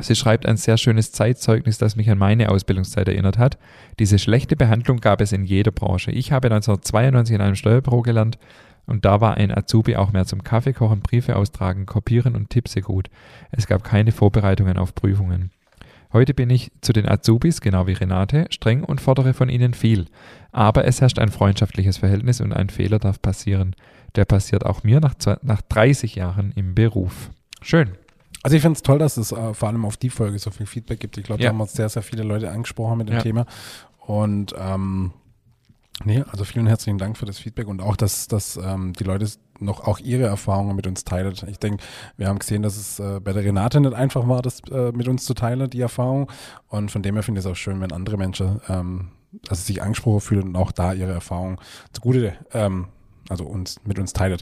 Sie schreibt ein sehr schönes Zeitzeugnis, das mich an meine Ausbildungszeit erinnert hat. Diese schlechte Behandlung gab es in jeder Branche. Ich habe 1992 in einem Steuerbüro gelernt und da war ein Azubi auch mehr zum Kaffee kochen, Briefe austragen, kopieren und Tipse gut. Es gab keine Vorbereitungen auf Prüfungen. Heute bin ich zu den Azubis, genau wie Renate, streng und fordere von ihnen viel. Aber es herrscht ein freundschaftliches Verhältnis und ein Fehler darf passieren. Der passiert auch mir nach, nach 30 Jahren im Beruf. Schön. Also ich finde es toll, dass es äh, vor allem auf die Folge so viel Feedback gibt. Ich glaube, Ja. da haben uns sehr, sehr viele Leute angesprochen mit dem Ja. Thema. Und ähm, nee, also vielen herzlichen Dank für das Feedback und auch, dass, dass ähm, die Leute noch auch ihre Erfahrungen mit uns teilen. Ich denke, wir haben gesehen, dass es äh, bei der Renate nicht einfach war, das äh, mit uns zu teilen, die Erfahrung. Und von dem her finde ich es auch schön, wenn andere Menschen ähm, also sich angesprochen fühlen und auch da ihre Erfahrungen zugute, ähm, also uns mit uns teilen.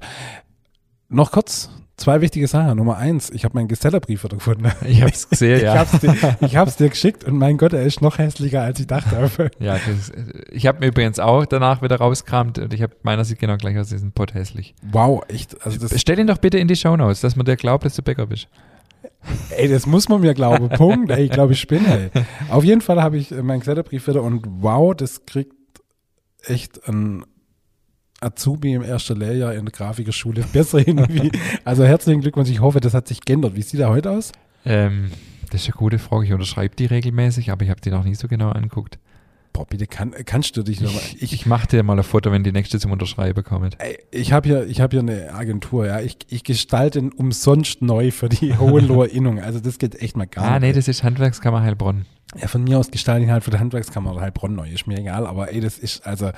Noch kurz zwei wichtige Sachen. Nummer eins, ich habe meinen Gesellerbrief wieder gefunden. Ich habe es gesehen, Ich ja. hab's, dir, ich hab's dir geschickt und mein Gott, er ist noch hässlicher, als ich dachte. Ja, das, ich habe mir übrigens auch danach wieder rausgekramt und ich habe meiner sieht genau gleich aus, diesen Pott hässlich. Wow, echt. Also das, Stell ihn doch bitte in die Shownotes, dass man dir glaubt, dass du Bäcker bist. Ey, das muss man mir glauben. Punkt. Ey, ich glaube, ich spinne. Ey. Auf jeden Fall habe ich meinen Gesellerbrief wieder und wow, das kriegt echt ein Azubi im ersten Lehrjahr in der Grafikerschule besser hin. Wie, also herzlichen Glückwunsch. Ich hoffe, das hat sich geändert. Wie sieht er heute aus? Ähm, das ist eine gute Frage. Ich unterschreibe die regelmäßig, aber ich habe die noch nie so genau angeguckt. Boah, bitte kann, kannst du dich nochmal. Ich, ich mache dir mal ein Foto, wenn die nächste zum Unterschreiben kommt. Ich habe hier, ich habe hier eine Agentur, ja. Ich, ich gestalte umsonst neu für die Hohenloher Innung. Also das geht echt mal gar Ah, nicht. nee, das ist Handwerkskammer Heilbronn. Ja, von mir aus gestalte ich halt für die Handwerkskammer Heilbronn neu. Ist mir egal, aber ey, das ist also.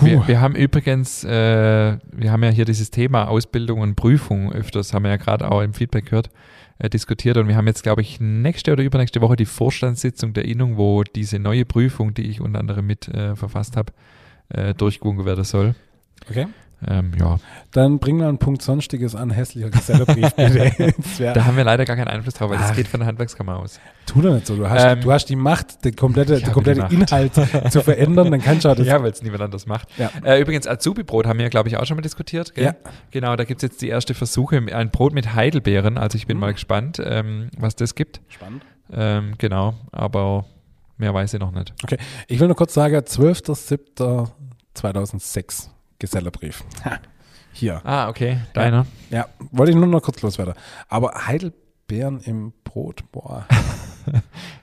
Wir, wir haben übrigens, äh, wir haben ja hier dieses Thema Ausbildung und Prüfung öfters, haben wir ja gerade auch im Feedback gehört, äh, diskutiert und wir haben jetzt, glaube ich, nächste oder übernächste Woche die Vorstandssitzung der Innung, wo diese neue Prüfung, die ich unter anderem mit äh, verfasst habe, äh, durchgewunken werden soll. Okay. Ähm, ja, Dann bring mal einen Punkt Sonstiges an, hässlicher. Das wär, da haben wir leider gar keinen Einfluss drauf, weil das Ach. geht von der Handwerkskammer aus. tu doch nicht so. Du hast, Ähm, du hast die Macht, den komplette, den habe komplette die Macht. Inhalt zu verändern, dann kannst du auch das. ja, weil es niemand anders macht. Ja. Äh, übrigens, Azubi-Brot haben wir, glaube ich, auch schon mal diskutiert. Gell? Ja. Genau, da gibt es jetzt die erste Versuche, ein Brot mit Heidelbeeren. Also ich bin Mhm. mal gespannt, ähm, was das gibt. Spannend. Ähm, genau, aber mehr weiß ich noch nicht. Ich will nur kurz sagen, 12.07.2006, Gesellerbrief. Ha, Hier. Ah, okay, deiner. Ja, wollte ich nur noch kurz loswerden. Aber Heidelbeeren im Brot, boah.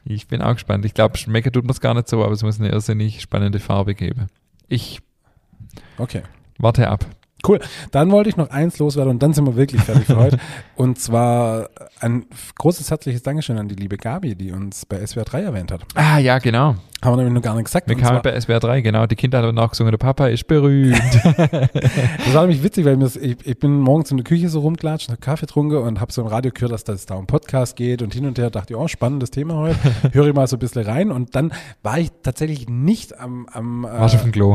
Ich bin auch gespannt. Ich glaube, schmecken tut man es gar nicht so, aber es muss eine irrsinnig spannende Farbe geben. Ich Okay. warte ab. Cool. Dann wollte ich noch eins loswerden und dann sind wir wirklich fertig für heute. Und zwar ein großes herzliches Dankeschön an die liebe Gabi, die uns bei SWR 3 erwähnt hat. Ah, ja, genau. Haben wir nämlich noch gar nicht gesagt. Wir kamen bei SWR 3, genau. Die Kinder haben auch gesungen, der Papa ist berühmt. Das war nämlich witzig, weil ich, ich bin morgens in der Küche so rumklatscht, habe Kaffee getrunken und habe so im Radio gehört, dass das da um Podcast geht und hin und her dachte ich, oh, spannendes Thema heute. Höre ich mal so ein bisschen rein und dann war ich tatsächlich nicht am, am, äh,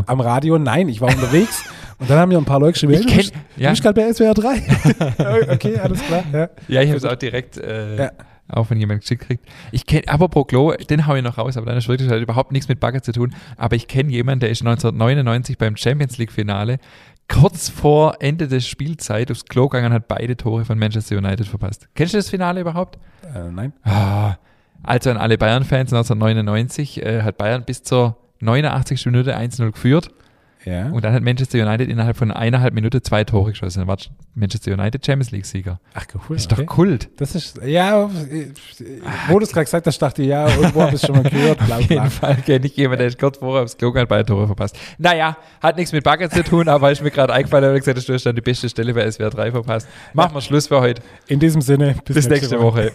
am Radio. Nein, ich war unterwegs und dann haben mir ein paar Leute geschrieben, Ich kenn- ja. bist gerade bei SWR 3. okay, alles klar. Ja. Ja, ich habe es auch direkt, äh, Ja. Auch wenn jemand geschickt kriegt. Ich kenne, aber pro Klo, den hau ich noch raus, aber dann ist wirklich hat überhaupt nichts mit Bagger zu tun. Aber ich kenne jemanden, der ist 1999 beim Champions League Finale kurz vor Ende der Spielzeit aufs Klo gegangen und hat beide Tore von Manchester United verpasst. Kennst du das Finale überhaupt? Äh, nein. Ah, also an alle Bayern-Fans 1999 äh, hat Bayern bis zur 89. Minute 1-0 geführt Ja. und dann hat Manchester United innerhalb von eineinhalb Minute zwei Tore geschossen. Dann war Manchester United Champions League-Sieger. Ach, cool. Das ist okay. doch Kult. Das ist, ja, wo du es gerade gesagt hast, dachte ich, ja, irgendwo habe ich es schon mal gehört, bla, Auf jeden bla. Fall kenne ich jemanden, der ist kurz vorher aufs Klo gegangen, beide Tore verpasst. Naja, hat nichts mit Bagger zu tun, aber ist mir gerade eingefallen, habe ich gesagt, du hast dann die beste Stelle bei SWR 3 verpasst. Machen wir Schluss für heute. In diesem Sinne, Bis nächste Woche.